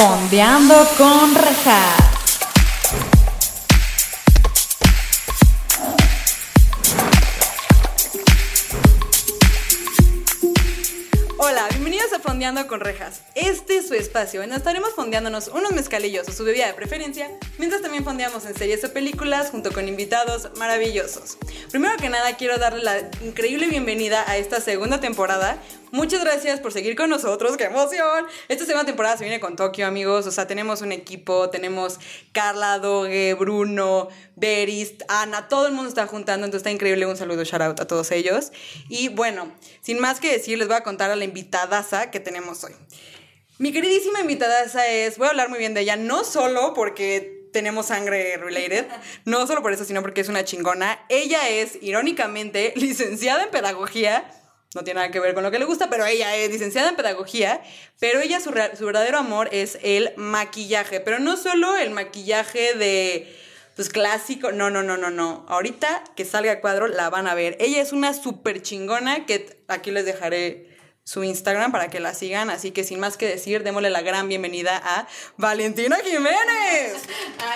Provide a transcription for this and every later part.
Fondeando con rejas. Hola, bienvenidos a Fondeando con Rejas. Este es su espacio, en estaremos fondeándonos unos mezcalillos o su bebida de preferencia, mientras también fondeamos en series o películas junto con invitados maravillosos. Primero que nada, quiero darle la increíble bienvenida a esta segunda temporada. Muchas gracias por seguir con nosotros, qué emoción. Esta segunda temporada se viene con Tokio, amigos. O sea, tenemos un equipo, tenemos Carla, Doge, Bruno, Beris, Ana, todo el mundo está juntando, entonces está increíble. Un saludo, shout out a todos ellos. Y bueno, sin más que decir, les voy a contar a la invitadaza que tenemos hoy. Mi queridísima invitadaza es, voy a hablar muy bien de ella, no solo porque tenemos sangre related, no solo por eso, sino porque es una chingona. Ella es, irónicamente, licenciada en pedagogía. No tiene nada que ver con lo que le gusta, pero ella es licenciada en pedagogía. Pero ella, su, su verdadero amor es el maquillaje. Pero no solo el maquillaje de pues clásico. No, no, no, no, no. Ahorita que salga a cuadro la van a ver. Ella es una súper chingona que aquí les dejaré su Instagram para que la sigan. Así que sin más que decir, démosle la gran bienvenida a Valentina Jiménez.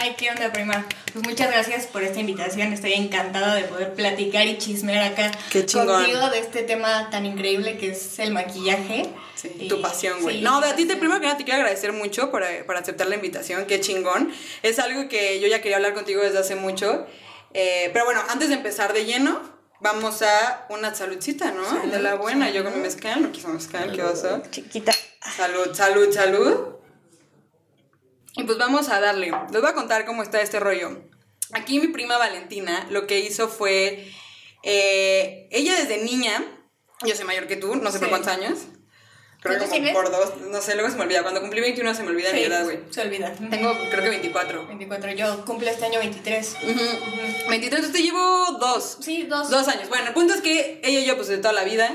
Ay, qué onda, prima. Pues muchas gracias por esta invitación. Estoy encantada de poder platicar y chismear acá Qué contigo de este tema tan increíble que es el maquillaje. Sí, Y- tu pasión, güey. sí, no, de a ti te primero que nada te quiero agradecer mucho por, eh, por aceptar la invitación, qué chingón. Es algo que yo ya quería hablar contigo desde hace mucho. Eh, pero bueno, antes de empezar de lleno, vamos a una saludcita, ¿no? de la buena. Yo con mi mezcal, no quiso mezcal, qué oso. Chiquita. Salud, salud, salud. Y pues vamos a darle. Les voy a contar cómo está este rollo. Aquí mi prima Valentina lo que hizo fue. eh, ella desde niña, yo soy mayor que tú, no sé por cuántos años. Creo que por dos, no sé, luego se me olvida. Cuando cumplí 21 se me olvida mi Sí, edad, güey. se olvida. Tengo, creo que 24. 24. Yo cumplo este año 23. Ujú. 23, entonces te llevo dos. Sí, dos. Dos años. Bueno, el punto es que ella y yo, pues de toda la vida.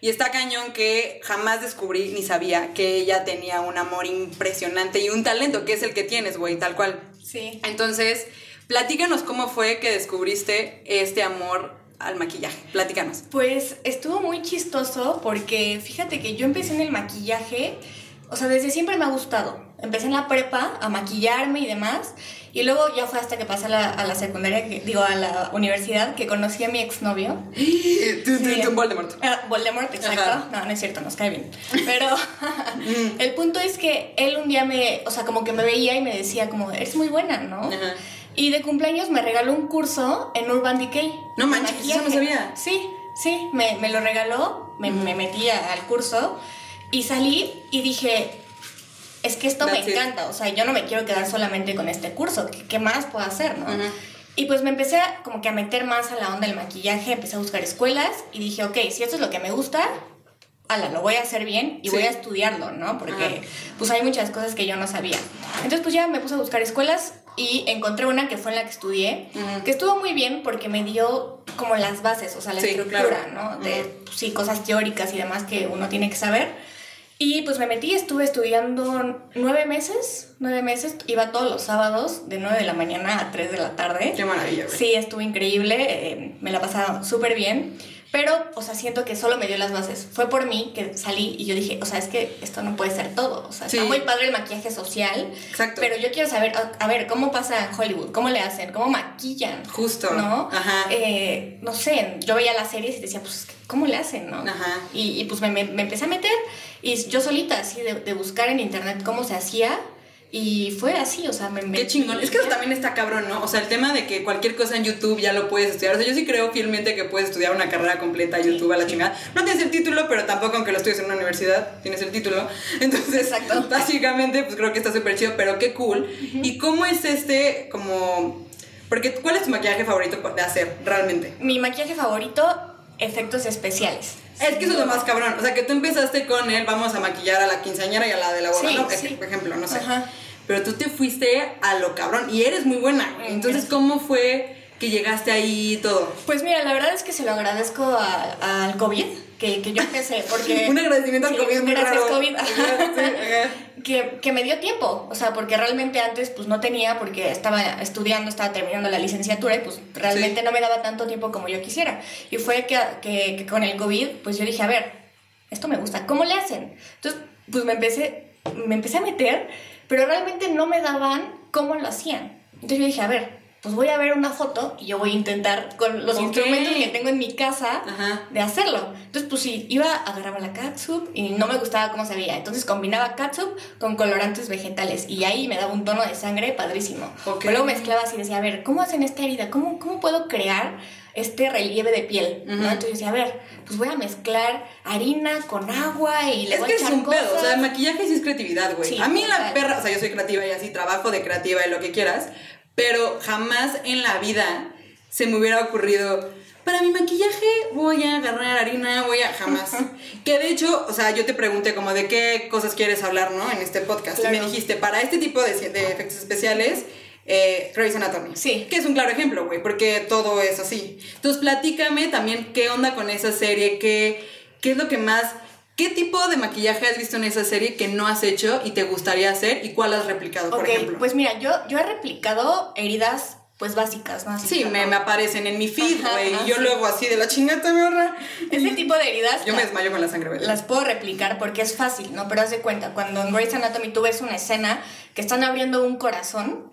Y está cañón que jamás descubrí ni sabía que ella tenía un amor impresionante y un talento, que es el que tienes, güey, tal cual. Sí. Entonces, platícanos cómo fue que descubriste este amor al maquillaje. Platícanos. Pues estuvo muy chistoso porque fíjate que yo empecé en el maquillaje, o sea, desde siempre me ha gustado. Empecé en la prepa a maquillarme y demás, y luego ya fue hasta que pasé a la, a la secundaria, que, digo, a la universidad, que conocí a mi exnovio. Tú, Voldemort. Ah, Voldemort, exacto. Ajá. No, no es cierto, nos cae bien. Pero el punto es que él un día me, o sea, como que me veía y me decía como, eres muy buena, ¿no? Ajá. Y de cumpleaños me regaló un curso en Urban Decay. No manches, eso no sabía. Sí, sí, me, me lo regaló, me, me metí al curso y salí y dije, es que esto That's me it. encanta, o sea, yo no me quiero quedar solamente con este curso, ¿qué, qué más puedo hacer, no? Y pues me empecé a, como que a meter más a la onda del maquillaje, empecé a buscar escuelas y dije, ok, si esto es lo que me gusta, ala, lo voy a hacer bien y Sí. voy a estudiarlo, ¿no? Porque pues hay muchas cosas que yo no sabía. Entonces pues ya me puse a buscar escuelas y encontré una que fue en la que estudié, Ujú. que estuvo muy bien porque me dio como las bases, o sea, la Sí, estructura, claro. ¿no? De, Ujú. pues, sí, cosas teóricas y demás que uno tiene que saber. Y pues me metí, estuve estudiando nueve meses, nueve meses, iba todos los sábados de nueve de la mañana a tres de la tarde. Qué maravilla, güey. Sí, estuvo increíble, eh, me la pasaba súper bien, pero, o sea, siento que solo me dio las bases. Fue por mí que salí y yo dije, o sea, es que esto no puede ser todo. O sea, Sí. está muy padre el maquillaje social, Exacto. pero yo quiero saber, a, a ver, ¿cómo pasa en Hollywood? ¿Cómo le hacen? ¿Cómo maquillan? Justo. ¿No? Ajá. Eh, no sé, yo veía las series y decía, pues, ¿cómo le hacen, no? Ajá. Y, y, pues me, me- me empecé a meter y yo solita, así, de, de buscar en internet cómo se hacía. Y fue así, o sea, me Qué metí. chingón. Es que eso también está cabrón, ¿no? O sea, el tema de que cualquier cosa en YouTube ya lo puedes estudiar. O sea, yo sí creo fielmente que puedes estudiar una carrera completa a YouTube a la chingada. No tienes el título, pero tampoco aunque lo estudies en una universidad, tienes el título. Entonces, Exacto. básicamente, pues creo que está súper chido, pero qué cool. ¿Y cómo es este, como... Porque, ¿cuál es tu maquillaje favorito de hacer, realmente? Mi maquillaje favorito, efectos especiales. Es que eso es lo más cabrón. O sea, que tú empezaste con él, vamos a maquillar a la quinceañera y a la de la boda, Sí, ¿no? sí. Por ejemplo, no sé. Ajá. Pero tú te fuiste a lo cabrón y eres muy buena. güey. Entonces, ¿cómo fue que llegaste ahí y todo? Pues mira, la verdad es que se lo agradezco a- al COVID, que, que yo empecé, porque... Un agradecimiento al Sí, COVID muy gracias, raro. COVID. Que, que me dio tiempo, o sea, porque realmente antes pues no tenía, porque estaba estudiando, estaba terminando la licenciatura y pues realmente Sí. no me daba tanto tiempo como yo quisiera. Y fue que, que, que con el COVID pues yo dije, a ver, esto me gusta, ¿cómo le hacen? Entonces pues me empecé me empecé a meter, pero realmente no me daban cómo lo hacían. Entonces yo dije, a ver, pues voy a ver una foto y yo voy a intentar con los Ok. instrumentos que tengo en mi casa Ajá. de hacerlo. Entonces, pues sí, iba, agarraba la catsup y no me gustaba cómo se veía. Entonces combinaba catsup con colorantes vegetales y ahí me daba un tono de sangre padrísimo. Ok. Pero luego mezclaba así y decía, a ver, ¿cómo hacen esta herida? ¿Cómo, cómo puedo crear este relieve de piel? ¿no? Entonces decía, a ver, pues voy a mezclar harina con agua y le Es voy que a es un pedo, o sea, el maquillaje sí es creatividad, güey. Sí, a mí la perra, o sea, yo soy creativa y así trabajo de creativa y lo que quieras, pero jamás en la vida se me hubiera ocurrido, para mi maquillaje voy a agarrar harina, voy a, jamás. que de hecho, o sea, yo te pregunté como de qué cosas quieres hablar, ¿no? En este podcast. Y me dijiste, para este tipo de, de efectos especiales, eh, Grey's Anatomy. Sí. Que es un claro ejemplo, güey, porque todo es así. Entonces, platícame también qué onda con esa serie, qué, qué es lo que más... ¿Qué tipo de maquillaje has visto en esa serie que no has hecho y te gustaría hacer y cuál has replicado, por Ok, ejemplo? pues mira, yo, yo he replicado heridas pues básicas, ¿no? Así sí, me, me aparecen en mi feed, güey, y yo sí. luego así de la chingata, me ahorra. Ese tipo de heridas Yo me desmayo con la sangre, güey. las puedo replicar porque es fácil, ¿no? Pero haz de cuenta, cuando en Grey's Anatomy tú ves una escena que están abriendo un corazón,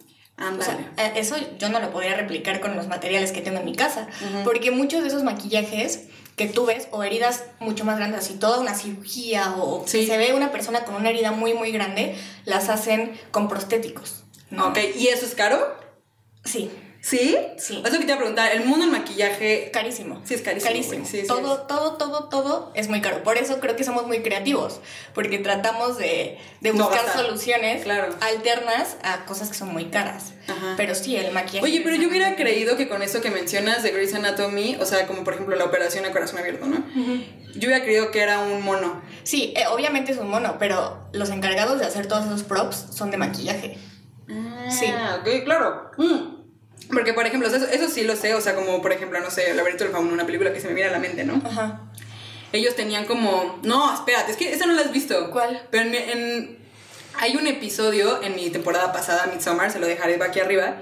o sea, eh, eso yo no lo podría replicar con los materiales que tengo en mi casa, porque muchos de esos maquillajes que tú ves o heridas mucho más grandes, así toda una cirugía o Sí. que se ve una persona con una herida muy muy grande, las hacen con prostéticos. ¿no? Ok, ¿y eso es caro? Sí, ¿Sí? Sí. Es lo que te iba a preguntar, el mundo del maquillaje... carísimo. Sí, es carísimo, Carísimo. Sí, sí todo, es. todo, todo, todo es muy caro. Por eso creo que somos muy creativos, porque tratamos de, de No buscar gastar. soluciones Claro. alternas a cosas que son muy caras. Ajá. Pero sí, el maquillaje. Oye, pero yo hubiera creído que con eso que mencionas de Grey's Anatomy, o sea, como por ejemplo la operación a corazón abierto, ¿no? Yo hubiera creído que era un mono. Sí, eh, obviamente es un mono, pero los encargados de hacer todos esos props son de maquillaje. Sí. Ah, ok, claro. Mm. Porque, por ejemplo, eso, eso sí lo sé, o sea, como por ejemplo, no sé, El laberinto del fauno, una película que se me viene a la mente, ¿no? Ajá. Ellos tenían como... No, espérate, es que esa no la has visto. ¿Cuál? Pero en, en- Hay un episodio en mi temporada pasada, Midsommar, se lo dejaré aquí arriba.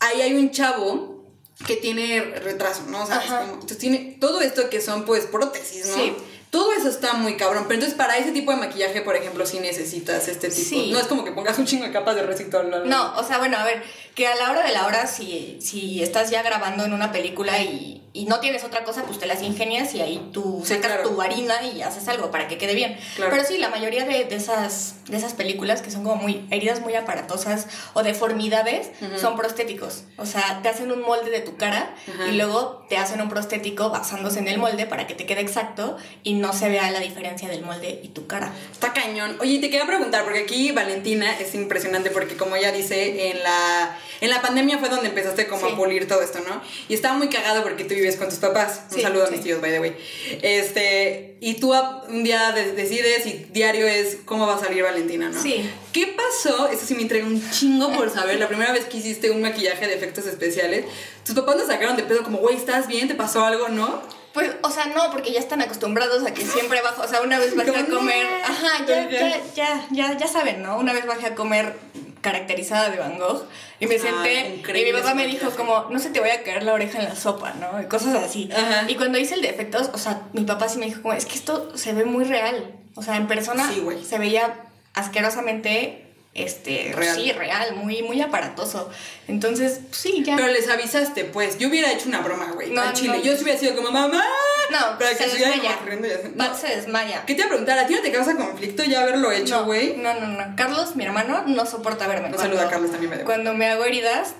Ahí hay un chavo que tiene retraso, ¿no? O sea, como- entonces tiene todo esto que son pues prótesis, ¿no? Sí. Todo eso está muy cabrón. Pero entonces para ese tipo de maquillaje, por ejemplo, sí necesitas este tipo. Sí. No es como que pongas un chingo de capas de resistol. No, No, o sea, bueno, a ver, que a la hora de la hora, si, si estás ya grabando en una película y, y no tienes otra cosa, pues te las ingenias y ahí tú Sí, sacas claro. tu harina y haces algo para que quede bien. Claro. Pero sí, la mayoría de, de esas, de esas películas que son como muy heridas muy aparatosas o deformidades son prostéticos. O sea, te hacen un molde de tu cara y luego te hacen un prostético basándose en el molde para que te quede exacto y no se vea la diferencia del molde y tu cara. Está cañón. Oye, te quería preguntar, porque aquí Valentina es impresionante, porque como ella dice, en la, en la pandemia fue donde empezaste como Sí. a pulir todo esto, ¿no? Y estaba muy cagado porque tú vives con tus papás. Un Sí, saludo a mis tíos, by the way. Este, y tú un día de- decides y diario es cómo va a salir Valentina, ¿no? Sí. ¿Qué pasó? Eso sí me entrega un chingo por saber. La primera vez que hiciste un maquillaje de efectos especiales, tus papás nos sacaron de pedo como, güey, ¿estás bien? ¿Te pasó algo, no? Pues, o sea, no, porque ya están acostumbrados a que siempre bajo, o sea, una vez bajé a comer, ajá, ya, ya, ya, ya, ya saben, ¿no? Una vez bajé a comer caracterizada de Van Gogh y me Ay, senté y mi papá me dijo como, no se te vaya a caer la oreja en la sopa, ¿no? Y cosas así. Ajá. Y cuando hice el de efectos, o sea, mi papá sí me dijo como, es que esto se ve muy real. O sea, en persona Sí, se veía asquerosamente, este, Real. sí, real, muy, muy aparatoso. Entonces, pues, sí, ya. Pero les avisaste, pues. Yo hubiera hecho una broma, güey. No, al chile. no. Yo sí hubiera sido como, mamá. no, Para se que estuviera desmaya. corriendo No. se desmaya. ¿Qué te iba a preguntar? ¿A ti no te causa conflicto ya haberlo hecho, No, güey? No, no, no. Carlos, mi hermano, no soporta verme. Un Cuando- saludo a Carlos también, me debo. Cuando me hago heridas,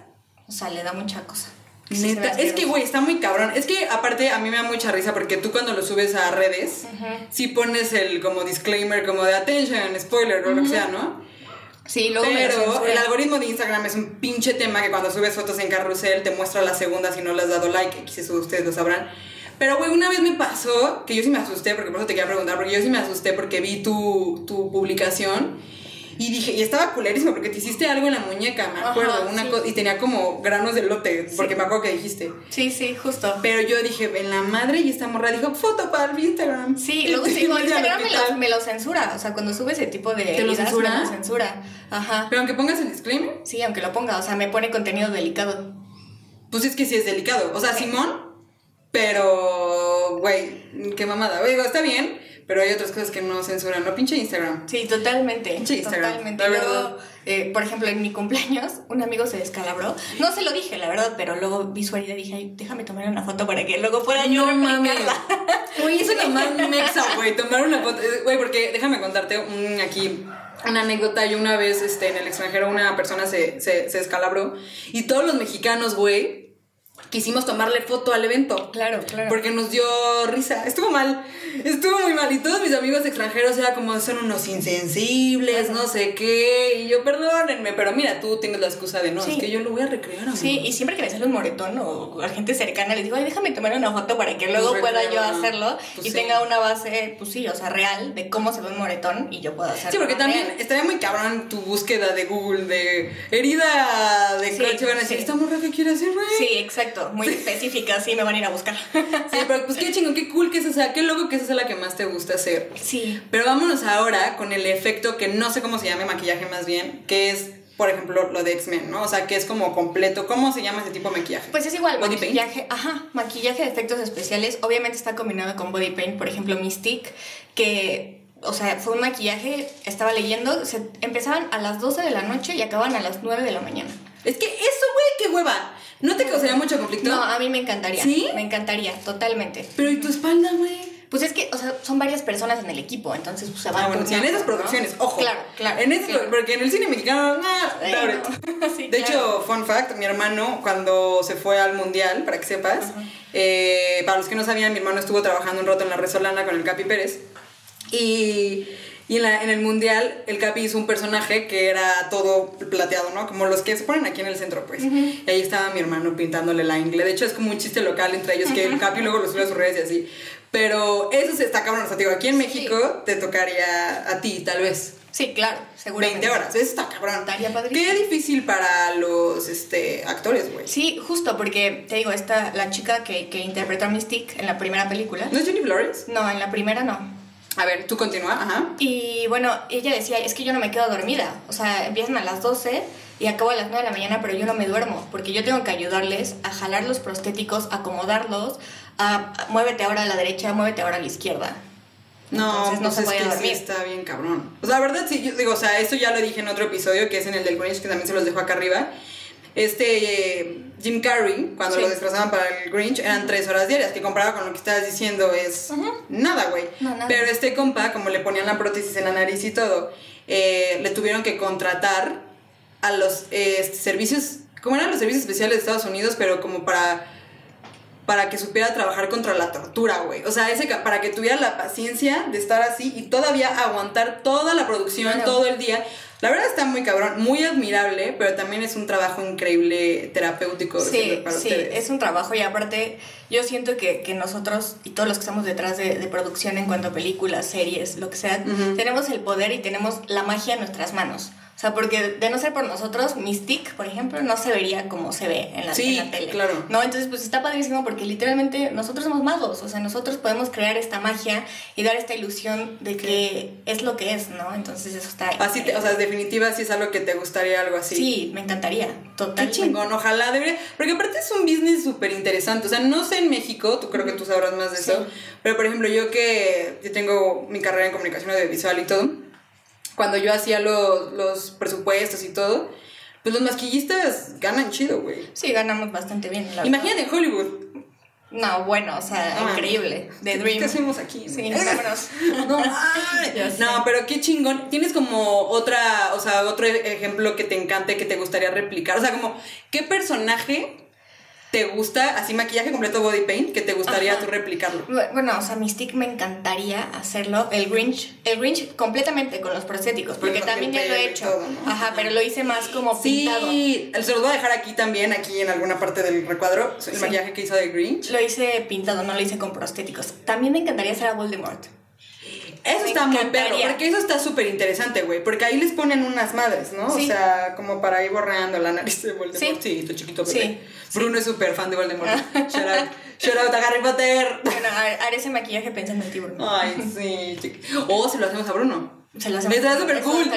o sea, le da mucha cosa. Sí, se Neta, ve es que, güey, está muy cabrón. Es que, aparte, a mí me da mucha risa porque tú cuando lo subes a redes, sí pones el como disclaimer, como de attention, spoiler o lo que sea, ¿no? Sí, luego me lo Pero censuran. el algoritmo de Instagram es un pinche tema que cuando subes fotos en carrusel te muestra la segunda si no le has dado like, eso ustedes lo sabrán. Pero, güey, una vez me pasó que yo sí me asusté, porque por eso te quería preguntar, porque yo sí me asusté porque vi tu, tu publicación y dije, y estaba culerísimo porque te hiciste algo en la muñeca, me Ajá, acuerdo, una sí. y tenía como granos de lote, porque me acuerdo que dijiste. Sí, sí, justo. Pero yo dije, en la madre y esta morra dijo, foto para el Instagram. Sí, luego sí, digo, Instagram me lo, me lo censura. O sea, cuando sube ese tipo de ¿Te lo censura? me lo censura. Ajá. Pero aunque pongas el disclaimer, Sí, aunque lo ponga. O sea, me pone contenido delicado. Pues es que sí es delicado. O sea, Simón, pero, güey, qué mamada. Digo, está bien, pero hay otras cosas que no censuran, ¿no? Pinche Instagram. Sí, totalmente. Pinche Instagram, Totalmente. la Luego, verdad. eh, por ejemplo, en mi cumpleaños, un amigo se descalabró. No se lo dije, la verdad, pero luego vi su herida y dije, Ay, déjame tomar una foto para que luego pueda yo No mames. Güey, eso es lo más mexa, güey, tomar una foto. Eh, Güey, porque déjame contarte aquí una anécdota. Yo una vez este, en el extranjero una persona se, se, se descalabró y todos los mexicanos, güey, quisimos tomarle foto al evento. Claro, claro. Porque nos dio risa. Estuvo mal. Estuvo muy mal. Y todos mis amigos extranjeros era como son unos insensibles, no sé qué. Y yo, perdónenme, pero mira, tú tienes la excusa de no, Sí. es que yo lo voy a recrear. amigo". Sí, y siempre que me sale un moretón o a gente cercana, les digo, ay, déjame tomar una foto para que luego pueda yo hacerlo Pues y sí. tenga una base, pues sí, o sea, real de cómo se ve un moretón y yo puedo hacerlo. Sí, porque también real. estaría muy cabrón tu búsqueda de Google de herida de Sí, coche. Van a decir. ¿esta morra qué quiere hacer, güey? Sí, exacto, muy específica, sí, me van a ir a buscar. Sí, pero pues qué chingón, qué cool que es, o sea, qué loco que esa sea la que más te gusta hacer. Sí. Pero vámonos ahora con el efecto que no sé cómo se llame, maquillaje más bien, que es, por ejemplo, lo de X-Men, ¿no? O sea, que es como completo. ¿Cómo se llama ese tipo de maquillaje? Pues es igual, Body paint. maquillaje, ajá, maquillaje de efectos especiales, obviamente está combinado con body paint, por ejemplo, Mystique, que, o sea, fue un maquillaje, estaba leyendo, se empezaban a las 12 de la noche y acababan a las 9 de la mañana. Es que eso, güey, qué hueva. ¿No te causaría mucho conflicto? No, a mí me encantaría. ¿Sí? Me encantaría, totalmente. Pero ¿y tu espalda, güey? Pues es que, o sea, son varias personas en el equipo, entonces pues se van Ah, bueno, en esas ¿no? producciones, ojo. Claro, claro. En esas, claro. Porque en el cine mexicano, pobre. no. Sí, De claro. hecho, fun fact, mi hermano cuando se fue al mundial, para que sepas, eh, para los que no sabían, mi hermano estuvo trabajando un rato en la Resolana con el Capi Pérez. Y, y en, la- en el mundial, el Capi hizo un personaje que era todo plateado, ¿no? Como los que se ponen aquí en el centro, pues. Y ahí estaba mi hermano pintándole la ingle. De hecho, es como un chiste local entre ellos que el Capi luego lo sube a sus redes y así. Pero eso se está cabrón. O sea, te digo, aquí en México te tocaría a ti, tal vez. Sí, claro, seguramente. 20 horas, eso está cabrón. Estaría. Qué difícil para los este, actores, güey. Sí, justo, porque te digo, esta, la chica que, que interpretó a Mystique en la primera película. ¿No es Jennifer Lawrence? No, en la primera no. A ver, tú continúa, ajá. Y bueno, ella decía, es que yo no me quedo dormida. O sea, empiezan a las 12 y acabo a las 9 de la mañana, pero yo no me duermo, porque yo tengo que ayudarles a jalar los prostéticos, acomodarlos, a, a- muévete ahora a la derecha, muévete ahora a la izquierda. No, Entonces no pues se es puede que dormir. sí está bien cabrón. O sea, la verdad sí, yo digo, o sea, esto ya lo dije en otro episodio, que es en el del Grinch, que también se los dejo acá arriba. Este eh, Jim Carrey, cuando Sí. lo disfrazaban para el Grinch, eran tres horas diarias, que comparado con lo que estabas diciendo es nada, güey. No. Pero este compa, como le ponían la prótesis en la nariz y todo, eh, le tuvieron que contratar a los eh, servicios, como eran los servicios especiales de Estados Unidos, pero como para para que supiera trabajar contra la tortura, güey. O sea, ese para que tuviera la paciencia de estar así y todavía aguantar toda la producción, Claro. todo el día. La verdad está muy cabrón, muy admirable, pero también es un trabajo increíble terapéutico Sí, para sí, ustedes. es un trabajo y aparte yo siento que, que nosotros y todos los que estamos detrás de, de producción en cuanto a películas, series, lo que sea, tenemos el poder y tenemos la magia en nuestras manos. O sea, porque de no ser por nosotros, Mystique, por ejemplo, no se vería como se ve en la, Sí, en la tele. claro. ¿No? Entonces, pues está padrísimo porque literalmente nosotros somos magos. O sea, nosotros podemos crear esta magia y dar esta ilusión de que es lo que es, ¿no? Entonces, eso está. Así, te- o sea, en definitiva, sí es algo que te gustaría algo así. Sí, me encantaría. Qué Totalmente. chingón, ojalá debería. Porque aparte es un business súper interesante. O sea, no sé en México, tú creo que tú sabrás más de Sí. eso. Pero por ejemplo, yo que yo tengo mi carrera en comunicación audiovisual y todo, cuando yo hacía los, los presupuestos y todo, pues los masquillistas ganan chido, güey. Sí, ganamos bastante bien. la. Imagínate en Hollywood. No, bueno, o sea, Ah, increíble. The ¿qué- Dream. ¿Qué hacemos aquí? Sí, vámonos. No, no, pero qué chingón. Tienes como otra, o sea, otro ejemplo que te encante, que te gustaría replicar. O sea, como, ¿qué personaje te gusta, así maquillaje completo body paint, que te gustaría Ajá. tú replicarlo? Bu- Bueno, o sea, Mystique me encantaría hacerlo. El Grinch, el Grinch completamente con los prostéticos, porque también ya lo he hecho. todo, ¿no? Ajá, pero lo hice más como pintado. Sí, se los voy a dejar aquí también, aquí en alguna parte del recuadro, el Sí. maquillaje que hizo de Grinch. Lo hice pintado, no lo hice con prostéticos. También me encantaría hacer a Voldemort. Eso Me está muy perro, porque eso está súper interesante, güey, porque ahí les ponen unas madres, ¿no? Sí. O sea, como para ir borreando la nariz de Voldemort. Sí. Sí, tu chiquito bebé. Sí. Bruno es súper fan de Voldemort. shout out, shout out a Harry Potter. Bueno, ha- haré ese maquillaje pensando en ti, Bruno. Ay, sí. chiqui- O se lo hacemos a Bruno. Se lo Me hacemos. está súper cool.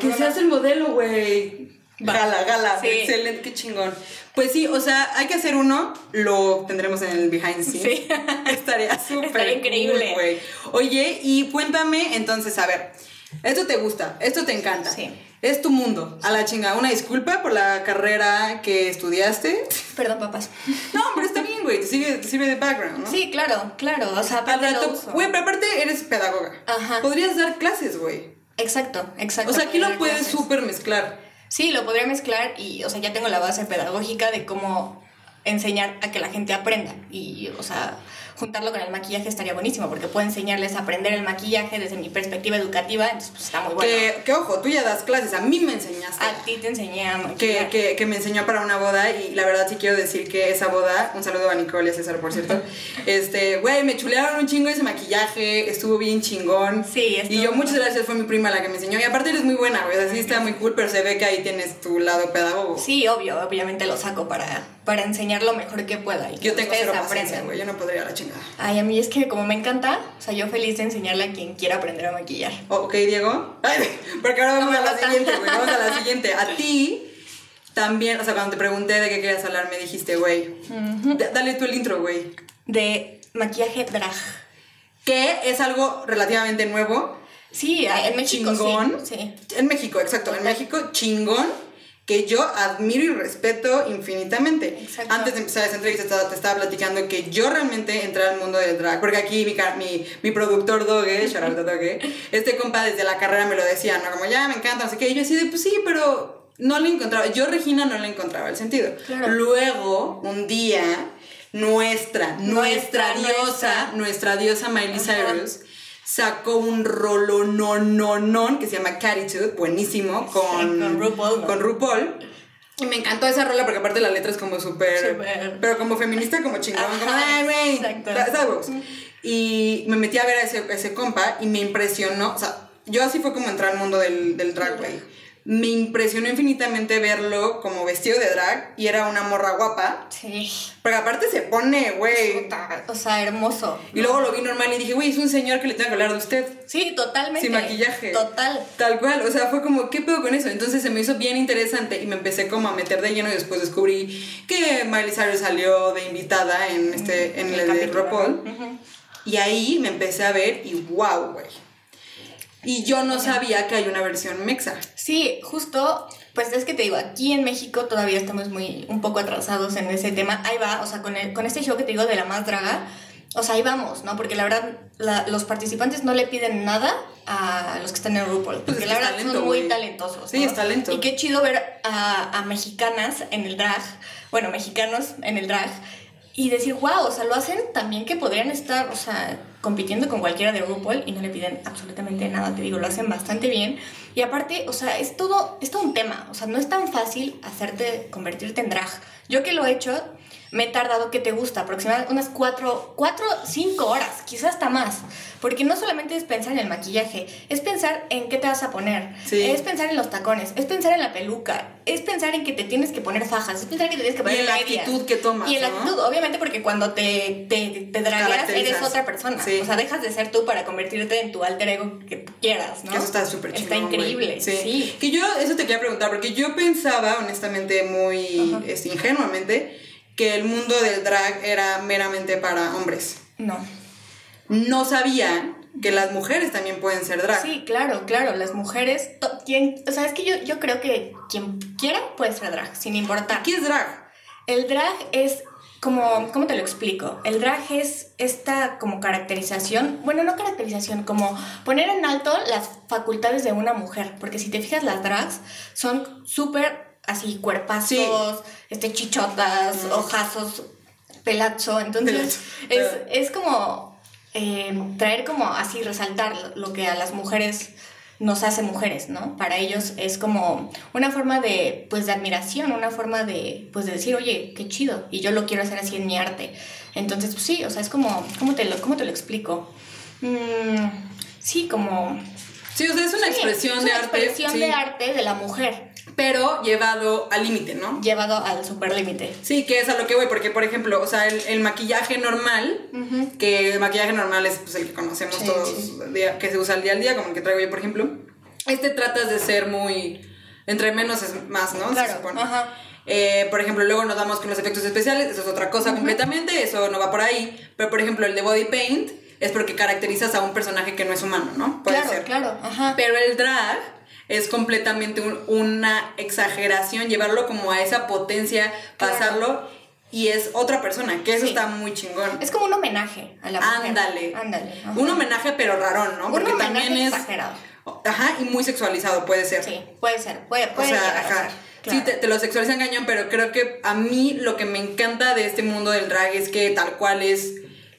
Que seas el modelo, güey. Gala, gala, Sí. excelente, qué chingón. Pues sí, o sea, hay que hacer uno, lo tendremos en el behind the scenes. Sí. Estaría súper increíble. cool. Oye, y cuéntame, entonces, a ver, esto te gusta, esto te encanta. Sí. Es tu mundo, a la chingada. Una disculpa por la carrera que estudiaste. Perdón, papás. No, pero está bien, güey, te sirve, te sirve de background, ¿no? Sí, claro, claro. O sea, aparte lo rato- uso. Güey, pero aparte eres pedagoga. Ajá. Podrías dar clases, güey. Exacto, exacto. O sea, aquí lo puedes súper mezclar. Sí, lo podría mezclar y, o sea, ya tengo la base pedagógica de cómo enseñar a que la gente aprenda. Y, o sea, juntarlo con el maquillaje estaría buenísimo porque puedo enseñarles a aprender el maquillaje desde mi perspectiva educativa, entonces pues está muy bueno. Que, que ojo, tú ya das clases, a mí me enseñaste. A ti te enseñé a que, maquillar. que, que me enseñó para una boda y la verdad sí quiero decir que esa boda, un saludo a Nicole y a César por cierto, este, güey, me chulearon un chingo ese maquillaje, estuvo bien chingón. Sí, estuvo Y yo muchas gracias, fue mi prima la que me enseñó y aparte eres muy buena, güey, así está muy cool, pero se ve que ahí tienes tu lado pedagogo. Sí, obvio, obviamente lo saco para, para enseñar lo mejor que pueda y que Yo tengo cero paciencia, güey, yo no podría la Ay, a mí es que como me encanta, o sea, yo feliz de enseñarle a quien quiera aprender a maquillar. Oh, ok, Diego. Ay, porque ahora vamos No a la siguiente, güey. Vamos a la siguiente. A ti también, o sea, cuando te pregunté de qué querías hablar, me dijiste, güey. Dale tú el intro, güey. De maquillaje drag. Que es algo relativamente nuevo. Sí, en México Chingón. sí. Sí. En México, exacto. En México, chingón. Que yo admiro y respeto infinitamente. Exacto. Antes de empezar esa entrevista te estaba platicando que yo realmente entré al mundo del drag. Porque aquí mi, mi, mi productor Doge, Doge, este compa desde la carrera me lo decía, ¿no? Como ya me encanta, no sé qué. Y yo así de, pues sí, pero no le encontraba. Yo, Regina, no le encontraba el sentido. Claro. Luego, un día, nuestra, nuestra, Nuestra, diosa, nuestra. nuestra diosa Miley. Cyrus sacó un rolo no no non que se llama Catitude, buenísimo, con, con RuPaul, ¿no? con RuPaul. Y me encantó esa rola porque aparte la letra es como súper... Pero como feminista, como chingón. Ajá, como, ay, güey. exacto. Y me metí a ver a ese, a ese compa y me impresionó. O sea, yo así fue como entrar al mundo del, del drag, güey. Me impresionó infinitamente verlo como vestido de drag y era una morra guapa. Sí. Porque aparte se pone, güey. O sea, hermoso. Y luego lo vi normal y dije, güey, es un señor que le tengo que hablar de usted. Sí, totalmente. Sin maquillaje. Total. Tal cual, o sea, fue como, ¿qué pedo con eso? Entonces se me hizo bien interesante y me empecé como a meter de lleno y después descubrí que Miley Cyrus salió de invitada en este, en el, de RuPaul. Y ahí me empecé a ver y wow, güey. Y yo no sabía que hay una versión mexa. Sí, justo, pues es que te digo, aquí en México todavía estamos muy, un poco atrasados en ese tema. Ahí va, o sea, con, el, con este show que te digo de la más draga, o sea, ahí vamos, ¿no? Porque la verdad, la- los participantes no le piden nada a los que están en RuPaul. Porque Pues es la verdad talento, son muy güey. talentosos. Sí, es talento. Y qué chido ver a, a mexicanas en el drag, bueno, mexicanos en el drag, y decir, wow, o sea, lo hacen también que podrían estar, o sea, compitiendo con cualquiera de RuPaul y no le piden absolutamente nada, te digo, lo hacen bastante bien. Y aparte, o sea, es todo, es todo un tema, o sea, no es tan fácil hacerte, convertirte en drag. Yo que lo he hecho, me he tardado, que te gusta? Aproximadamente unas cuatro, cuatro, cinco horas, quizás hasta más. Porque no solamente es pensar en el maquillaje, es pensar en qué te vas a poner, Sí. es pensar en los tacones, es pensar en la peluca, es pensar en que te tienes que poner fajas, es pensar que te tienes que Y poner en la actitud que tomas, Y en la ¿no? actitud, obviamente, porque cuando te, te, te dragueas eres otra persona. Sí. O sea, dejas de ser tú para convertirte en tu alter ego que quieras, ¿no? Que eso está súper chingón. Está increíble, sí. Que yo, eso te quería preguntar, porque yo pensaba, honestamente, muy este, ingenuamente, que el mundo del drag era meramente para hombres. No. No sabía que las mujeres también pueden ser drag. Sí, claro, claro. Las mujeres, quien, o sea, es que yo, yo creo que quien quiera puede ser drag, sin importar. ¿Qué es drag? El drag es como, ¿cómo te lo explico? El drag es esta como caracterización, bueno, no caracterización, como poner en alto las facultades de una mujer, porque si te fijas las drags son súper así cuerpazos, Sí. este chichotas, Mm. ojazos, pelazo, entonces es, es como eh, traer como así, resaltar lo- que a las mujeres nos hace mujeres, ¿no? Para ellos es como una forma de, pues, de admiración, una forma de, pues, de decir, oye, qué chido, y yo lo quiero hacer así en mi arte. Entonces, pues sí, o sea, es como, ¿cómo te lo, cómo te lo explico? Mm, sí, como... Sí, o sea, es una sí, expresión es de una arte. expresión sí, de arte de la mujer, Pero llevado al límite, ¿no? llevado al superlímite. Sí, que es a lo que voy, porque por ejemplo, o sea, el, el maquillaje normal, que el maquillaje normal es pues, el que conocemos Sí, todos, sí. día- que se usa al día al día, como el que traigo yo, por ejemplo. Este tratas de ser muy Entre menos es más, ¿no? Claro, Se supone. ajá. Eh, por ejemplo, luego nos damos con los efectos especiales, eso es otra cosa completamente, eso no va por ahí. Pero, por ejemplo, el de body paint es porque caracterizas a un personaje que no es humano, ¿no? Puede claro, ser. claro, ajá. Pero el drag es completamente un- una exageración, llevarlo como a esa potencia, Claro. pasarlo, y es otra persona, que eso Sí. está muy chingón. Es como un homenaje a la mujer. Ándale. Ándale. ajá. Un homenaje, pero rarón, ¿no? Un Porque homenaje también es. exagerado. Ajá, y muy sexualizado puede ser. Sí, puede ser, puede, O sea, llegar ajá. Sí, te, te lo sexualizan cañón, pero creo que a mí lo que me encanta de este mundo del drag es que tal cual es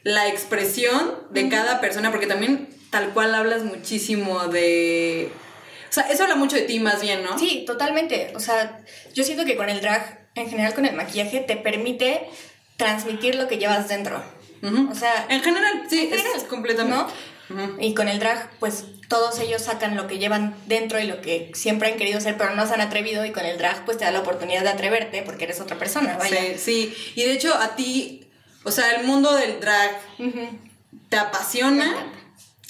la expresión de cada persona, porque también tal cual hablas muchísimo de... O sea, eso habla mucho de ti más bien, ¿no? Sí, totalmente. O sea, yo siento que con el drag, en general con el maquillaje, te permite transmitir lo que llevas dentro. O sea, En general, sí, en general, es completamente... Y con el drag, pues todos ellos sacan lo que llevan dentro y lo que siempre han querido ser, pero no se han atrevido. Y con el drag, pues te da la oportunidad de atreverte porque eres otra persona, vaya. Sí, sí. Y de hecho, a ti, o sea, el mundo del drag te apasiona.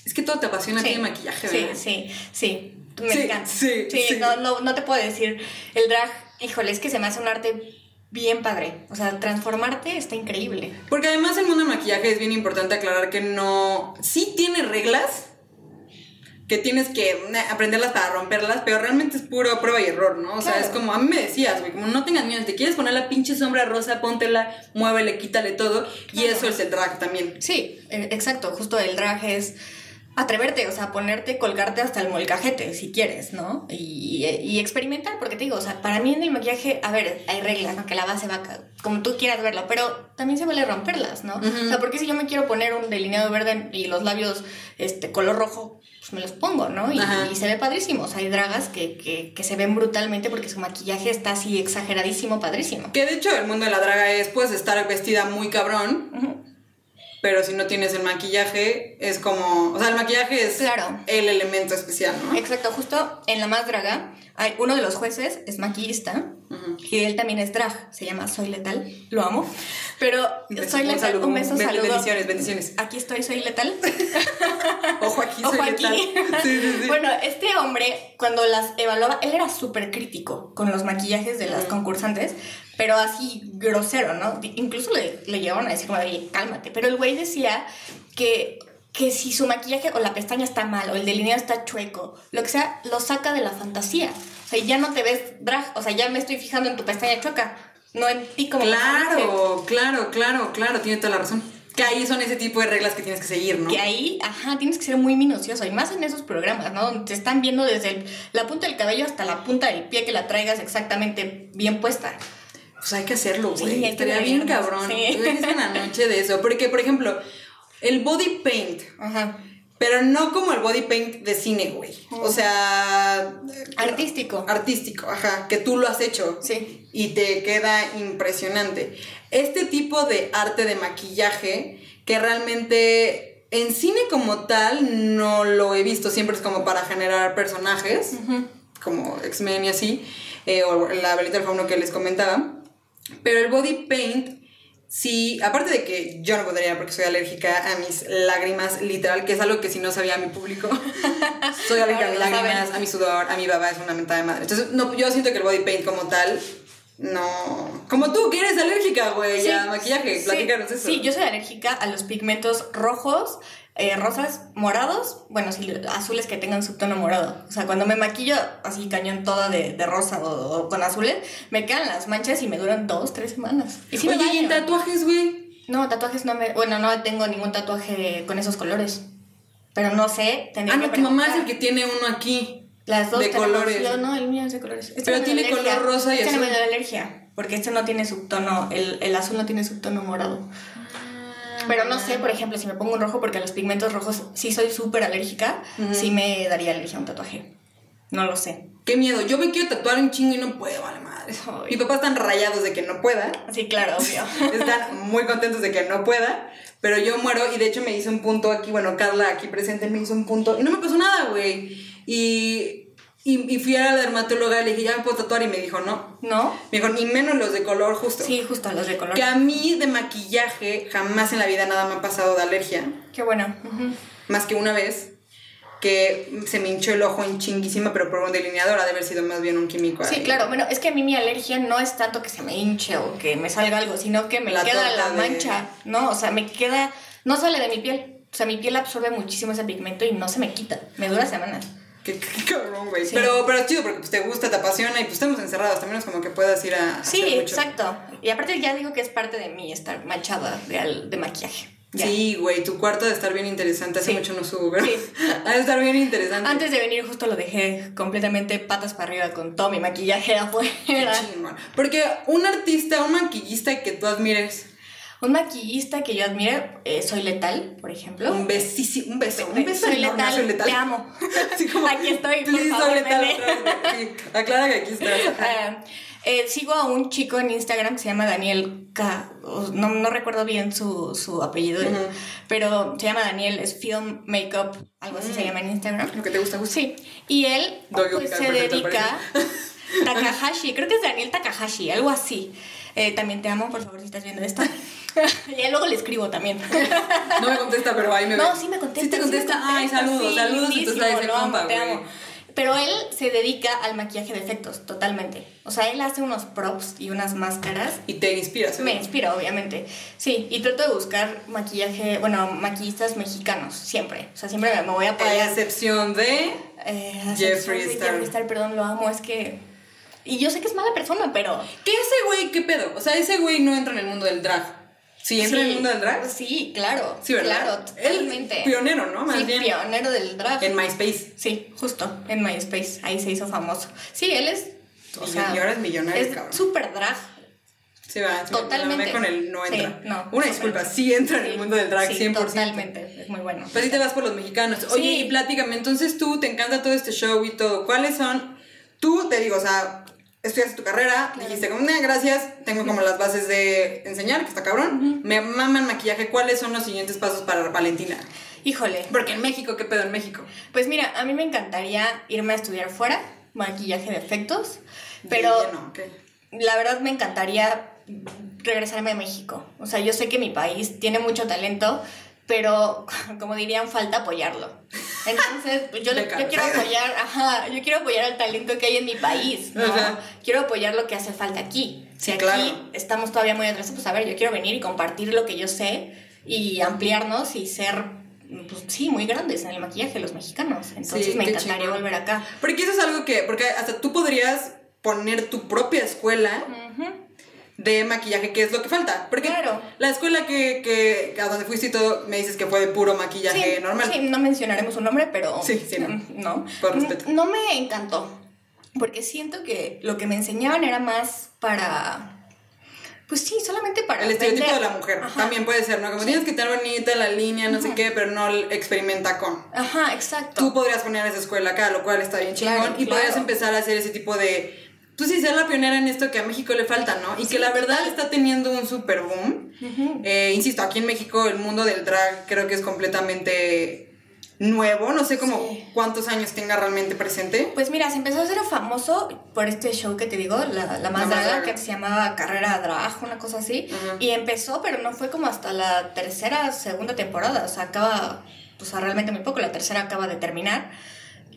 Es que todo te apasiona a ti Sí, el maquillaje, sí, ¿verdad? sí, sí. Me Sí, encanta. sí, sí. No, no, no te puedo decir. El drag, híjole, es que se me hace un arte bien padre. O sea, transformarte está increíble. Porque además el mundo del maquillaje es bien importante aclarar que no. Sí tiene reglas. Que tienes que eh, aprenderlas para romperlas, pero realmente es puro prueba y error, ¿no? O sea, es como, a mí me decías, güey, como no tengas miedo, si te quieres poner la pinche sombra rosa, póntela, muévele, quítale todo. Y eso es el drag también. Sí, eh, exacto. Justo el drag es atreverte, o sea, ponerte, colgarte hasta el molcajete, si quieres, ¿no? Y, y experimentar, porque te digo, o sea, para mí en el maquillaje, a ver, hay reglas, ¿no? Que la base va como tú quieras verlo, pero también se vale romperlas, ¿no? O sea, porque si yo me quiero poner un delineado verde y los labios, este, color rojo, pues me los pongo, ¿no? Y, se ve padrísimo. O sea, hay dragas que, que, que se ven brutalmente porque su maquillaje está así exageradísimo, padrísimo. Que de hecho el mundo de la draga es, pues, estar vestida muy cabrón. Pero si no tienes el maquillaje, es como. O sea, el maquillaje es Claro. el elemento especial, ¿no? Exacto, justo en La Más Draga, hay uno de los jueces es maquillista Ujú. y él también es drag, se llama Soy Letal, lo amo. Pero Beso- Soy un Letal, saludo, un beso, ben- saludo. bendiciones, bendiciones. Aquí estoy, Soy Letal. Ojo aquí, Ojo soy aquí. letal. Sí, sí, sí. Bueno, este hombre, cuando las evaluaba, él era súper crítico con los maquillajes de las concursantes, pero así grosero, ¿no? Incluso le, le llegaron a decir como, oye, cálmate. Pero el güey decía que, que si su maquillaje o la pestaña está mal o el delineado está chueco, lo que sea, lo saca de la fantasía. O sea, ya no te ves drag, o sea, ya me estoy fijando en tu pestaña chueca, no en ti como. Claro, claro, claro, claro, tiene toda la razón. Que ahí son ese tipo de reglas que tienes que seguir, ¿no? Que ahí, ajá, tienes que ser muy minucioso. Y más en esos programas, ¿no? Donde te están viendo desde el- la punta del cabello hasta la punta del pie que la traigas exactamente bien puesta. Pues hay que hacerlo, Sí, güey. que Estaría bien cabrón. sí. Es una noche de eso. Porque, por ejemplo, el body paint, Ajá. pero no como el body paint de cine, güey. O sea. Artístico. Artístico, ajá. Que tú lo has hecho. Sí. Y te queda impresionante. Este tipo de arte de maquillaje que realmente en cine como tal no lo he visto. Siempre es como para generar personajes, como X-Men y así, eh, o la velita del fauno que les comentaba. Pero el body paint, sí, aparte de que yo no podría porque soy alérgica a mis lágrimas, literal, que es algo que si no sabía mi público, soy alérgica a mis lágrimas, a mi sudor, a mi baba, es una mentada de madre. Entonces, no, yo siento que el body paint como tal, no. Como tú, que eres alérgica, güey, Sí, a maquillaje, sí, platícanos eso. Sí, yo soy alérgica a los pigmentos rojos, eh, rosas, morados, bueno, sí, azules que tengan subtono morado. O sea, cuando me maquillo así cañón toda de, de rosa o, o con azules, me quedan las manchas y me duran dos, tres semanas. Y sí me Oye, ¿y en tatuajes, güey? No, tatuajes no me... Bueno, no tengo ningún tatuaje con esos colores. Pero no sé, tendría Ah, que no, tu mamá es el que tiene uno aquí. Las dos de colores. Yo no, el mío es de colores. Este Pero tiene color rosa y este no me azul. da alergia, porque este no tiene subtono, el, el azul no tiene subtono morado. Pero no sé, por ejemplo, si me pongo un rojo, porque a los pigmentos rojos sí soy súper alérgica, sí me daría alergia a un tatuaje. No lo sé. Qué miedo. Yo me quiero tatuar un chingo y no puedo, vale madre. Ay. Mi papá están rayados de que no pueda. Sí, claro, obvio. Están muy contentos de que no pueda. Pero yo muero y de hecho me hice un punto aquí. Bueno, Carla aquí presente me hizo un punto y no me pasó nada, güey. Y, y, y fui a la dermatóloga y le dije, ya me puedo tatuar. Y me dijo, no. ¿No? Me dijo, ni menos los de color justo. Sí, justo los de color. Que a mí de maquillaje jamás en la vida nada me ha pasado de alergia. Qué bueno. Ujú. Más que una vez. que se me hinchó el ojo en chinguísima, pero por un delineador ha de haber sido más bien un químico. Sí, ahí. claro. Bueno, es que a mí mi alergia no es tanto que se me hinche o que me salga algo, sino que me La queda la de- mancha, ¿no? O sea, me queda, no sale de mi piel. O sea, mi piel absorbe muchísimo ese pigmento y no se me quita. Me dura semanas. Qué, qué cabrón, güey. Sí. Pero, pero es chido porque pues, te gusta, te apasiona y pues estamos encerrados. También es como que puedas ir a. Sí, hacer mucho. exacto. Y aparte ya digo que es parte de mí estar manchada de, al- de maquillaje. Ya. Sí, güey, tu cuarto de estar bien interesante. Hace Sí. mucho no subo, pero Sí. ha de estar bien interesante. Antes de venir justo lo dejé completamente patas para arriba con todo mi maquillaje afuera. Qué chingón. Porque un artista, un maquillista que tú admires, Un maquillista que yo admire, eh, Soy Letal, por ejemplo. un besísimo, un beso, un beso Soy enorme letal, Soy Letal. te amo. Así como, Aquí estoy, por favor, Soy Letal. Sí, aclara que aquí estás. Ah, eh, sigo a un chico en Instagram que se llama Daniel K. No, no recuerdo bien su, su apellido, pero se llama Daniel, es Film Makeup, algo así se llama en Instagram. Lo que te gusta, gusta. Sí, y él pues, se dedica. Takahashi, creo que es Daniel Takahashi, algo así. Eh, también te amo, por favor, si estás viendo esto. y luego le escribo también. No me contesta, pero ahí me No, ve. sí me contesta. Sí te me contesta. Ay, saludos, sí, saludos. Entonces lo amo, compa, güey. Pero él se dedica al maquillaje de efectos, totalmente. O sea, él hace unos props y unas máscaras. Y te inspiras. Me inspira, obviamente. Sí, y trato de buscar maquillaje, bueno, maquillistas mexicanos, siempre. O sea, siempre me, voy a A apoyar. excepción de. Eh, Jeffree sí, Star. Jeffree Star, perdón, lo amo, es que... Y yo sé que es mala persona, pero... ¿Qué ese güey? ¿Qué pedo? O sea, ese güey no entra en el mundo del drag. ¿Sí entra en el mundo del drag? Sí, claro. Sí, ¿verdad? Claro, totalmente. pionero, ¿no? Más sí, bien. pionero del drag. En MySpace. Sí, justo, en MySpace. Ahí se hizo famoso. Sí, él es... O Y- sea, y ahora es millonario, Es cabrón. súper drag. Sí, va. Totalmente. me con el no Sí, entra. no, Una disculpa, sí entra en el mundo del drag, sí, 100%. Totalmente, es muy bueno. Pues sí te vas por los mexicanos. Oye, y platícame, entonces tú te encanta todo este show y todo. ¿Cuáles son? Tú te digo, o sea, estudiaste tu carrera, dijiste como, "Nah, gracias, tengo como las bases de enseñar, que está cabrón. Me maman maquillaje. ¿Cuáles son los siguientes pasos para Valentina? Híjole. Porque en México, ¿qué pedo en México? Pues mira, a mí me encantaría irme a estudiar fuera, maquillaje de efectos, pero De lleno, ok. la verdad me encantaría regresarme a México. O sea, yo sé que mi país tiene mucho talento, pero como dirían, falta apoyarlo. Entonces, pues, yo, yo quiero apoyar, ajá, yo quiero apoyar el talento que hay en mi país, ¿no? Ajá. Quiero apoyar lo que hace falta aquí. Sí, Si aquí claro. estamos todavía muy atrás, pues a ver, yo quiero venir y compartir lo que yo sé y ampliarnos y ser, pues sí, muy grandes en el maquillaje los mexicanos. Entonces Sí, me encantaría volver acá. Porque eso es algo que, porque hasta tú podrías poner tu propia escuela Ujú. De maquillaje, que es lo que falta. Porque Claro. la escuela que, que a donde fuiste y todo, me dices que fue de puro maquillaje Sí, normal. sí, no mencionaremos un nombre, pero. Sí, sí, no. No. Por respeto. No me encantó. Porque siento que lo que me enseñaban era más para. Pues sí, solamente para. El estereotipo vender. de la mujer Ajá. también puede ser, ¿no? Como tienes que estar bonita, la línea, no sé qué, pero no experimenta con. Ajá, exacto. Tú podrías poner esa escuela acá, lo cual está bien chingón. Claro, y podrías empezar a hacer ese tipo de. Pues sí, ser la pionera en esto que a México le falta, ¿no? Y que la verdad está teniendo un super boom. Eh, insisto, aquí en México el mundo del drag creo que es completamente nuevo. No sé cómo Sí. cuántos años tenga realmente presente. Pues mira, se empezó a hacer famoso por este show que te digo, la, la más Más draga, Draga. que se llamaba Carrera Drag, una cosa así. Y empezó, pero no fue como hasta la tercera, segunda temporada. O sea, acaba, pues realmente muy poco. La tercera acaba de terminar.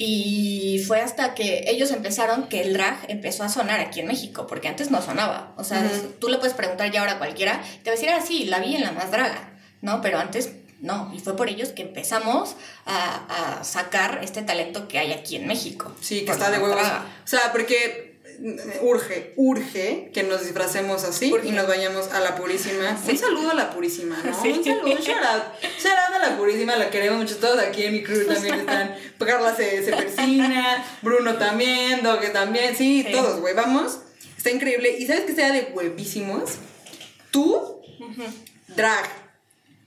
Y fue hasta que ellos empezaron que el drag empezó a sonar aquí en México, porque antes no sonaba. O sea, tú le puedes preguntar ya ahora a cualquiera, te va a decir, ah, sí, la vi en la más draga, ¿no? Pero antes no. Y fue por ellos que empezamos a, a sacar este talento que hay aquí en México. Sí, que está de huevos. draga. O sea, porque urge, urge que nos disfracemos así Urge. y nos vayamos a la purísima. Sí. Un saludo a la purísima, ¿no? Sí. Un saludo, shout out. Shout out a la purísima, la queremos mucho. Todos aquí en mi crew también están. Carla se, se persina, Bruno también, Doge también. Sí, Sí. todos, güey, vamos. Está increíble. ¿Y sabes que sea de huevísimos? Tú, drag.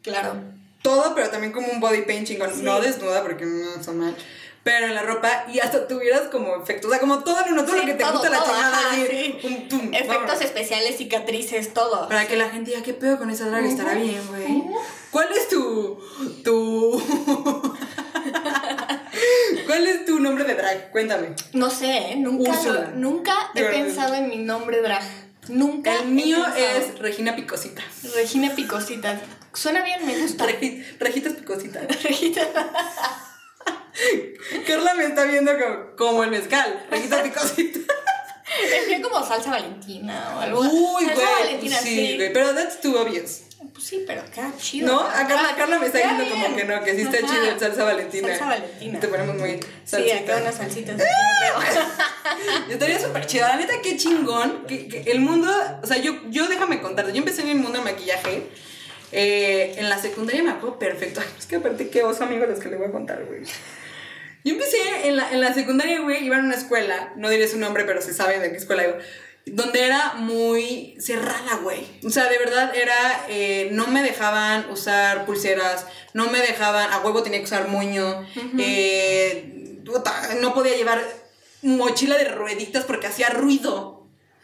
Claro. Todo, pero también como un body paint chingón. No desnuda porque no so much. Pero en la ropa y hasta tuvieras como efectos. O sea, como todo en uno, todo Sí, lo que te todo, gusta la chingada. ajá, así, sí. pum, pum, Efectos especiales, cicatrices, todo. Para que la gente diga, ¿qué pedo con esa drag? Estará bien, güey. ¿Cuál es tu. tu. ¿Cuál es tu nombre de drag? Cuéntame. No sé, ¿eh? nunca, nunca he pensado en mi nombre drag. Nunca. El mío es Regina Picosita. Regina Picosita. Suena bien, me gusta. Regi- Regitas Picosita. Regina. Carla me está viendo como, como el mezcal. Requita picosito. Es como salsa valentina o algo. Uy, salsa güey. valentina, Sí, sí. güey. Pero that's too obvious. Pues sí, pero queda chido. ¿No? A Carla, Carla me está diciendo como que no, que sí está Ajá. chido el salsa valentina. Salsa valentina. Te ponemos muy Sí, salsita. acá unas salsitas. aquí, pero- Estaría súper chido. La neta, qué chingón. Que, que el mundo. O sea, yo, yo déjame contarte. Yo empecé en el mundo del maquillaje. Eh, en la secundaria me acuerdo perfecto. Ay, es que aparte, qué oso amigos los que le voy a contar, güey. Yo empecé en la, en la secundaria, güey. Iba a una escuela. No diré su nombre, pero se sabe de qué escuela iba. Donde era muy cerrada, güey. O sea, de verdad era. eh, no me dejaban usar pulseras. No me dejaban. A huevo tenía que usar moño. eh, no podía llevar mochila de rueditas porque hacía ruido.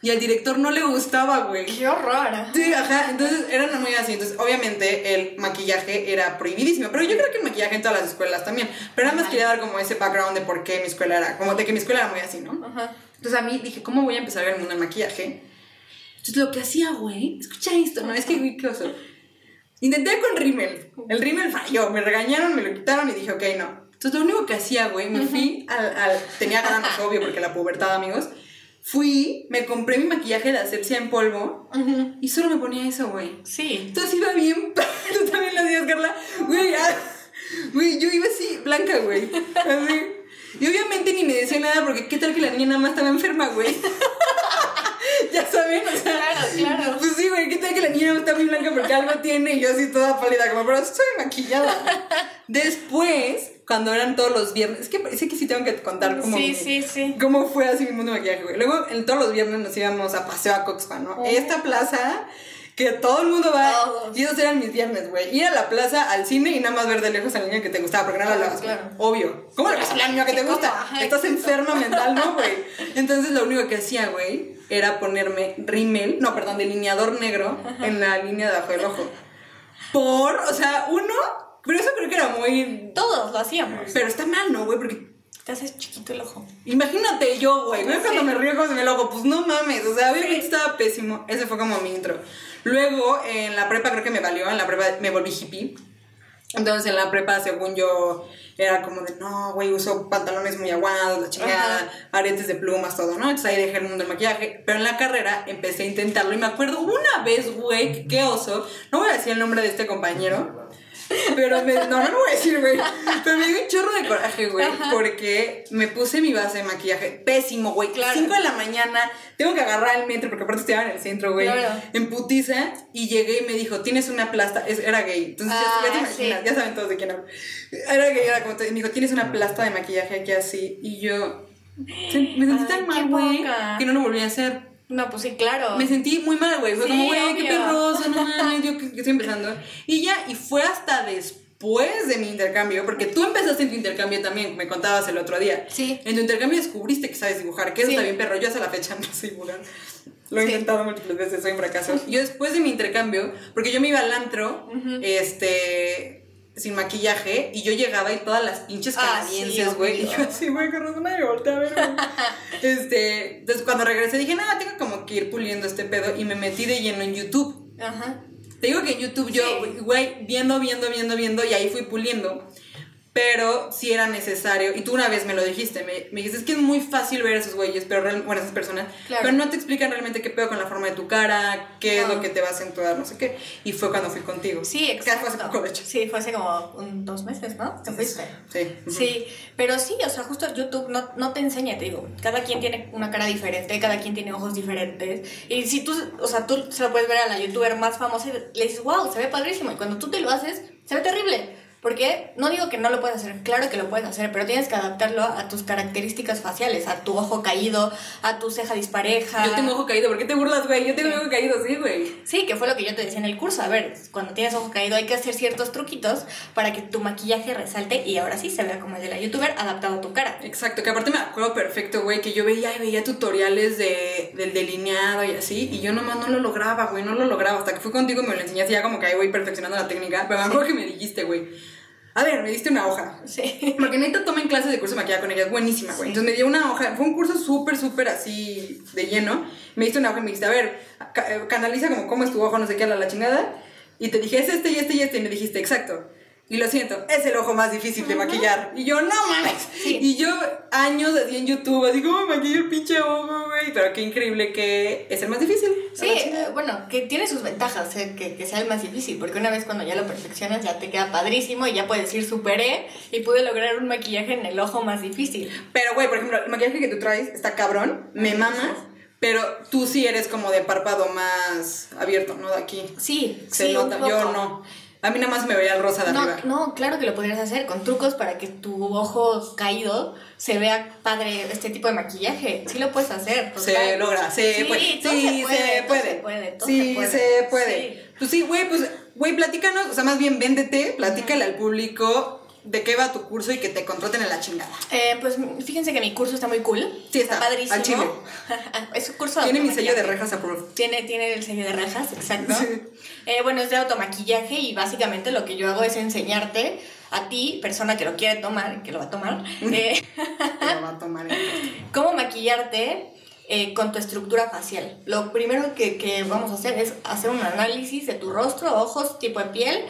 Y al director no le gustaba, güey. Qué horror. Sí, ajá, entonces eran muy así. Entonces, obviamente, el maquillaje era prohibidísimo. Pero yo creo que el maquillaje en todas las escuelas también. Pero nada más Ajá. quería dar como ese background de por qué mi escuela era, como de que mi escuela era muy así, ¿no? Ajá. Entonces a mí dije, ¿cómo voy a empezar en el mundo del maquillaje? Entonces lo que hacía, güey, escucha esto, ¿no? Es que, güey, qué oso. Intenté con rímel. El rímel falló, me regañaron, me lo quitaron y dije, ok, no. Entonces lo único que hacía, güey, me fui al, al... Tenía ganas, obvio, porque la pubertad, amigos. Fui, me compré mi maquillaje de asepsia en polvo y solo me ponía eso, güey. Sí. Entonces iba bien, tú también lo hacías, Carla. Güey, ah, güey, yo iba así, blanca, güey. Así. Y obviamente ni me decía nada porque qué tal que la niña nada más estaba enferma, güey. ya saben, o sea. Claro, claro. Pues sí, güey, qué tal que la niña está muy blanca porque algo tiene y yo así toda pálida, como, pero estoy maquillada. Después, cuando eran todos los viernes, es que parece que sí tengo que contar cómo. Sí, sí, sí. ¿Cómo fue así mi mundo de maquillaje, güey? Luego, en todos los viernes nos íbamos a paseo a Coxpa, ¿no? Esta plaza que todo el mundo va. Todos. Y esos eran mis viernes, güey. Ir a la plaza, al cine y nada más ver de lejos a la niña que te gustaba, porque no la Claro, hablabas, güey. claro. Obvio. ¿Cómo le vas a hablar a la niña que te gusta? Ajá, Estás enferma mental, ¿no, güey? Entonces, lo único que hacía, güey, era ponerme rímel, no, perdón, delineador negro en la línea de abajo del ojo. Por, o sea, uno. Pero eso creo que era muy. Todos lo hacíamos. Pero está mal, ¿no, güey? Porque Te haces chiquito el ojo. Imagínate yo, güey. ¿no? Sí. Cuando me río con el ojo, pues no mames. O sea, obviamente Sí. estaba pésimo. Ese fue como mi intro. Luego, en la prepa creo que me valió. En la prepa me volví hippie. Entonces, en la prepa, según yo, era como de, no, güey, uso pantalones muy aguados, la chingada, Ajá. aretes de plumas, todo, ¿no? Entonces ahí dejé el mundo del maquillaje. Pero en la carrera empecé a intentarlo. Y me acuerdo una vez, güey, qué oso. No voy a decir el nombre de este compañero. Pero me, no, no lo voy a decir, güey. Pero me dio un chorro de coraje, güey. Porque me puse mi base de maquillaje pésimo, güey. Claro. 5 de la mañana, tengo que agarrar el metro porque aparte estaba en el centro, güey. Claro. En putiza. Y llegué y me dijo, tienes una plasta. Es- era gay. Entonces ya- Ah, ya, te imaginas, sí. ya saben todos de quién hablo. Era gay, era como. te- Me dijo, tienes una plasta de maquillaje aquí así. Y yo. Me sentí Ay, tan mal, güey. Que no lo volví a hacer. No, pues sí, claro. Me sentí muy mal, güey. Fue Sí, como, güey, qué perroso, no mames, yo que estoy empezando. Y ya, y fue hasta después de mi intercambio, porque tú empezaste en tu intercambio también, me contabas el otro día. Sí. En tu intercambio descubriste que sabes dibujar, que eso Sí. está bien, perro. Yo hasta la fecha no sé dibujar. Lo he Sí. intentado múltiples veces, soy un fracaso. Yo después de mi intercambio, porque yo me iba al antro, este, sin maquillaje, y yo llegaba y todas las pinches Ah, sí, canadienses, güey, y obvio. yo así, güey, con razón nadie me voltea a ver, güey. Este, entonces cuando regresé dije, nada, tengo como que ir puliendo este pedo, y me metí de lleno en YouTube. Ajá. Te digo que en YouTube yo, Sí. güey, viendo, viendo, viendo, viendo, y ahí fui puliendo. Pero sí era necesario, y tú una vez me lo dijiste, me, me dijiste, es que es muy fácil ver a esos güeyes, pero real- bueno, esas personas, Claro. pero no te explican realmente qué pedo con la forma de tu cara, qué es No. lo que te va a acentuar, no sé qué. Y fue cuando fui contigo. Sí, exacto. fue hace poco, de hecho. Sí, fue hace como un- dos meses, ¿no? Te fuiste. Sí. ujú. Sí, pero sí, o sea, justo YouTube no, no te enseña, te digo, cada quien tiene una cara diferente, cada quien tiene ojos diferentes, y si tú, o sea, tú se lo puedes ver a la youtuber más famosa y le dices, wow, se ve padrísimo, y cuando tú te lo haces, se ve terrible, porque no digo que no lo puedes hacer, claro que lo puedes hacer, pero tienes que adaptarlo a tus características faciales, a tu ojo caído, a tu ceja dispareja. Yo tengo ojo caído, ¿por qué te burlas, güey? Yo tengo Sí. ojo caído, sí, güey. Sí, que fue lo que yo te decía en el curso. A ver, cuando tienes ojo caído hay que hacer ciertos truquitos para que tu maquillaje resalte y ahora sí se vea como el de la youtuber adaptado a tu cara. Exacto, que aparte me acuerdo perfecto, güey, que yo veía y veía tutoriales de, del delineado y así, y yo nomás no lo lograba, güey, no lo lograba. Hasta que fui contigo y me lo enseñaste ya como que ahí voy perfeccionando la técnica. Pero me acuerdo que me dijiste, güey. A ver, me diste una hoja. Sí. Porque neta tomen clases de curso de maquillaje con ella, es buenísima, güey. Sí. Entonces me dio una hoja, fue un curso súper, súper así de lleno. Me diste una hoja y me dijiste, a ver, eh, canaliza como cómo es tu ojo, no sé qué, a la, la chingada. Y te dije, es este y este y este, y me dijiste, exacto. Y lo siento, es el ojo más difícil de maquillar. Y yo, no mames. Sí. Y yo, años así en YouTube, así como me maquillo el pinche ojo, güey. Pero qué increíble que es el más difícil. Sí, eh, bueno, que tiene sus ventajas, eh, que, que sea el más difícil, porque una vez cuando ya lo perfeccionas ya te queda padrísimo y ya puedes decir superé y pude lograr un maquillaje en el ojo más difícil. Pero, güey, por ejemplo, el maquillaje que tú traes está cabrón, me mamas. Pero tú sí eres como de párpado más abierto, ¿no? De aquí. Sí, Se sí, nota. Yo no. A mí nada más me veía el rosa de No, arriba. no, claro que lo podrías hacer con trucos para que tu ojo caído se vea padre este tipo de maquillaje. Sí lo puedes hacer. Se total. logra, se Sí, puede. Sí, se puede, se puede. se puede, sí, se puede. se puede. Sí. Pues sí, güey, pues, güey, platícanos, o sea, más bien véndete, platícale al público de qué va tu curso y que te contraten en la chingada. Eh, pues fíjense que mi curso está muy cool. Sí, está, padrísimo. al chile. es un curso de Tiene mi sello de rejas approved. Tiene, tiene el sello de rejas, exacto. Sí. Eh, bueno, es de automaquillaje y básicamente lo que yo hago es enseñarte a ti, persona que lo quiere tomar, que lo va a tomar, eh, Lo va a tomar cómo maquillarte eh, con tu estructura facial. Lo primero que, que vamos a hacer es hacer un análisis de tu rostro, ojos, tipo de piel,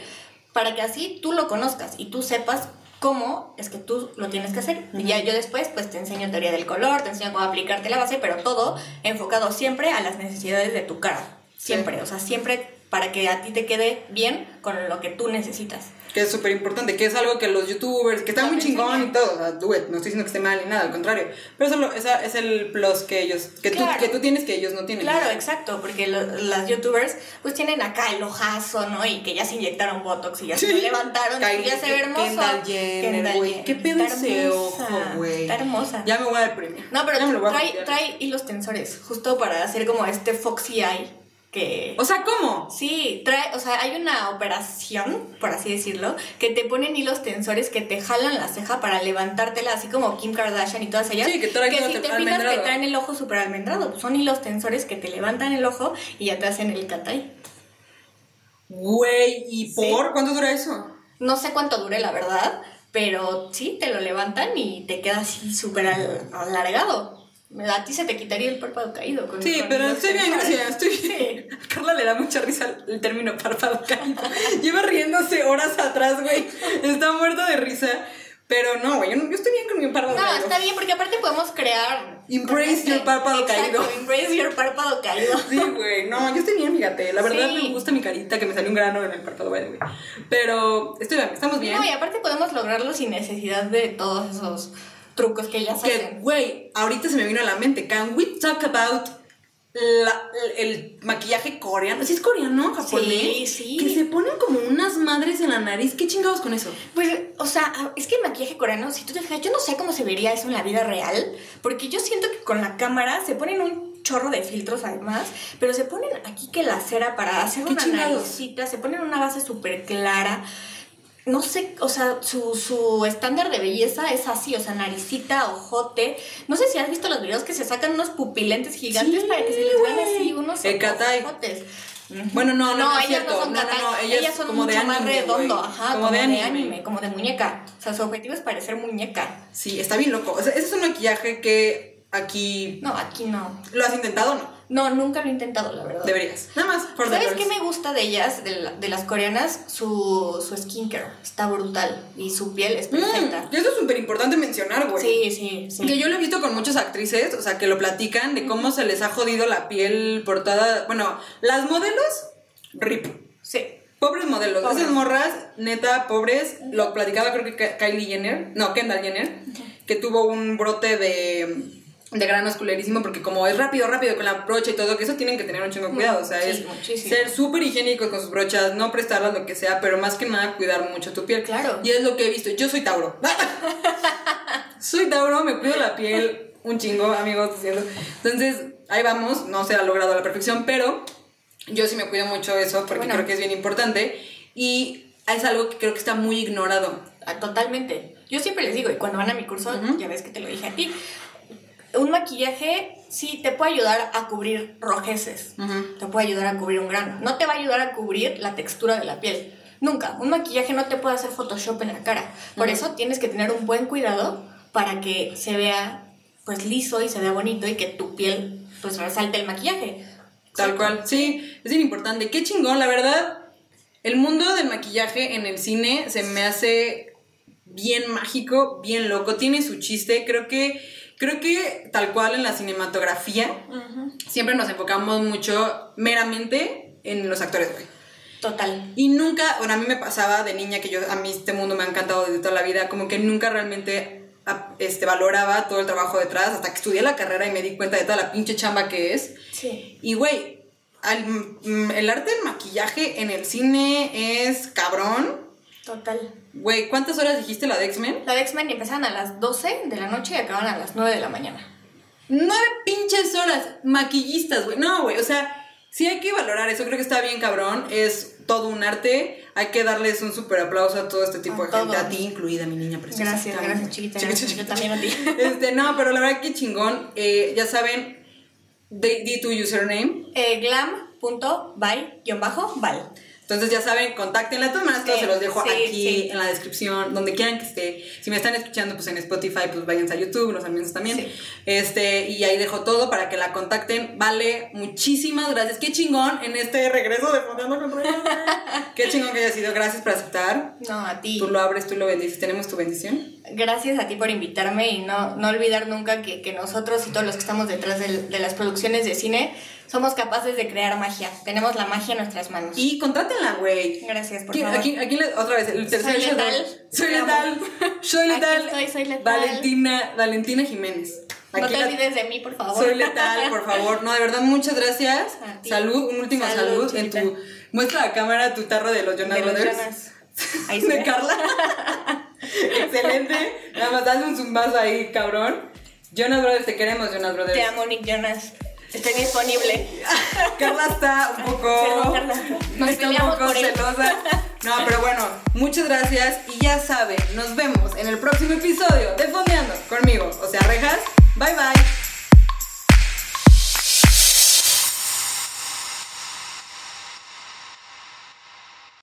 para que así tú lo conozcas y tú sepas cómo es que tú lo tienes que hacer. Y ya yo después pues te enseño teoría del color, te enseño cómo aplicarte la base, pero todo enfocado siempre a las necesidades de tu cara. Siempre, o sea, siempre para que a ti te quede bien con lo que tú necesitas. Que es súper importante, que es algo que los youtubers, que está muy chingón y todo, o sea, do it, no estoy diciendo que esté mal ni nada, al contrario. Pero eso lo- esa es el plus que ellos, que, Claro. tú, que tú tienes que ellos no tienen. Claro, exacto, porque lo- las youtubers pues tienen acá el ojazo, ¿no? Y que ya se inyectaron botox y ya se Sí. lo levantaron Kylie, y ya se ve hermoso. Kendall güey. ¿Qué pedo ese ojo, güey? Está hermosa. Ya me voy a dar premio. No, pero trae, trae hilos tensores, justo para hacer como este foxy eye que... O sea, ¿cómo? Sí, trae, o sea, hay una operación, por así decirlo, que te ponen hilos tensores que te jalan la ceja para levantártela, así como Kim Kardashian y todas ellas. Sí, que traen todo si te fijas que traen el ojo súper almendrado. Pues son hilos tensores que te levantan el ojo y ya te hacen el cat eye. Güey, ¿y Sí. por? ¿Cuánto dura eso? No sé cuánto dure, la verdad, pero sí, te lo levantan y te queda así súper al- alargado. A ti se te quitaría el párpado caído. Con, Sí, pero estoy bien, gracias, estoy bien. A Carla le da mucha risa el término párpado caído. Lleva riéndose horas atrás, güey. Está muerta de risa. Pero no, güey, yo, no- yo estoy bien con mi párpado No, caído. está bien, porque aparte podemos crear. Embrace your párpado Exacto, caído. Embrace your párpado caído. Sí, güey, no, yo estoy bien, fíjate. La verdad Sí. me gusta mi carita, que me salió un grano en el párpado, güey. Pero estoy bien, estamos bien. No, y aparte podemos lograrlo sin necesidad de todos esos trucos que ellas Que, hacen. güey, ahorita se me vino a la mente. Can we talk about la- el maquillaje coreano? ¿Sí es coreano, japonés? Sí, sí. Que se ponen como unas madres en la nariz. ¿Qué chingados con eso? Pues, o sea, es que el maquillaje coreano, si tú te fijas, yo no sé cómo se vería eso en la vida real, porque yo siento que con la cámara se ponen un chorro de filtros además, pero se ponen aquí que la cera para hacer ¿Qué una naricita, se ponen una base súper clara. No sé, o sea, su, su estándar de belleza es así, o sea, naricita, ojote. No sé si has visto los videos que se sacan unos pupilentes gigantes Sí, para que se les vean así unos ojotes. Bueno, no, no, no, es ellas cierto. no son no, no, no, ellas, ellas son como de mucho más anime, redondo, güey. ajá, como, de anime. como de muñeca. O sea, su objetivo es parecer muñeca. Sí, está bien loco. O sea, ese es un maquillaje que aquí. No, aquí no. ¿Lo has intentado o no? No, nunca lo he intentado, la verdad. Deberías. Nada más, por ¿Sabes qué me gusta de ellas, de, la- de las coreanas? Su, su skincare. Está brutal. Y su piel es perfecta. Mm, y eso es súper importante mencionar, güey. Sí, sí, sí. Que yo lo he visto con muchas actrices, o sea, que lo platican de cómo se les ha jodido la piel por toda. Bueno, las modelos, rip. Sí. Pobres modelos. Pobres. Esas morras, neta, pobres. Lo platicaba creo que Kylie Jenner, no, Kendall Jenner, que tuvo un brote de, de granos culerísimo porque como es rápido, rápido con la brocha y todo, que eso tienen que tener un chingo de cuidado. O sea, Sí, es muchísimo. ser súper higiénicos con sus brochas, no prestarlas lo que sea, pero más que nada cuidar mucho tu piel. Claro. Y es lo que he visto. Yo soy Tauro. soy Tauro, me cuido la piel un chingo, amigos, diciendo. Entonces, ahí vamos, no se ha logrado a la perfección, pero yo sí me cuido mucho eso porque Bueno. creo que es bien importante y es algo que creo que está muy ignorado. Ah, Totalmente. Yo siempre les digo, y cuando van a mi curso, ya ves que te lo dije a ti, un maquillaje sí te puede ayudar a cubrir rojeces, te puede ayudar a cubrir un grano, no te va a ayudar a cubrir la textura de la piel. Nunca, un maquillaje no te puede hacer Photoshop en la cara. Por eso tienes que tener un buen cuidado para que se vea pues liso y se vea bonito y que tu piel pues resalte el maquillaje. Tal cual. Sí, es bien importante. Qué chingón, la verdad. El mundo del maquillaje en el cine se me hace bien mágico, bien loco, tiene su chiste, creo que creo que tal cual en la cinematografía siempre nos enfocamos mucho meramente en los actores, güey. Total. Y nunca, bueno, a mí me pasaba de niña que yo, a mí este mundo me ha encantado desde toda la vida, como que nunca realmente este, valoraba todo el trabajo detrás hasta que estudié la carrera y me di cuenta de toda la pinche chamba que es. Sí. Y güey, mm, el arte del maquillaje en el cine es cabrón. Total. Güey, ¿cuántas horas dijiste la de X-Men? La de X-Men empezaban a las 12 de la noche y acaban a las 9 de la mañana. Nueve pinches horas, maquillistas, güey. No, güey, o sea, sí hay que valorar eso, creo que está bien cabrón, es todo un arte, hay que darles un super aplauso a todo este tipo A de gente, a ti incluida, mi niña preciosa. Gracias, gracias, chiquita. Chiquita. Yo chiquita. también a ti. Este, no, pero la verdad que chingón, eh, ya saben, di tu username, Eh, glam.by-val. Entonces ya saben, contáctenla. De todas maneras, se los dejo sí, aquí sí. en la descripción, donde quieran que esté. Si me están escuchando, pues en Spotify, pues váyanse a YouTube, los amigos también. Este, y ahí dejo todo para que la contacten. Vale, muchísimas gracias. Qué chingón en este regreso de Fondeando con. Qué chingón que haya sido. Gracias por aceptar. No, a ti. Tú lo abres, tú lo bendices. Tenemos tu bendición. Gracias a ti por invitarme y no, no olvidar nunca que, que nosotros y todos los que estamos detrás de, las producciones de cine somos capaces de crear magia. Tenemos la magia en nuestras manos. Y contrátenla, güey. Gracias, por ¿Quién- favor. Aquí, aquí otra vez, el tercer Soy letal. Soy letal. Soy Aquí letal. estoy, soy letal. Valentina, Valentina Jiménez. no te la- olvides de mí, por favor. Soy letal, por favor. No, de verdad, muchas gracias. Salud, un último salud, Salud, en chiquita. tu. Muestra a cámara tu tarro de los Jonas De los Brothers. Jonas. Ahí de. Carla. Excelente. Nada más dale un zumbazo ahí, cabrón. Jonas Brothers, te queremos, Jonas Brothers. Te amo, Nick Jonas. Estoy disponible. Carla está un poco. Perdón, Carla. Nos está un poco celosa. No, pero bueno, muchas gracias. Y ya saben, nos vemos en el próximo episodio de Fondeando conmigo. O sea, rejas. Bye bye.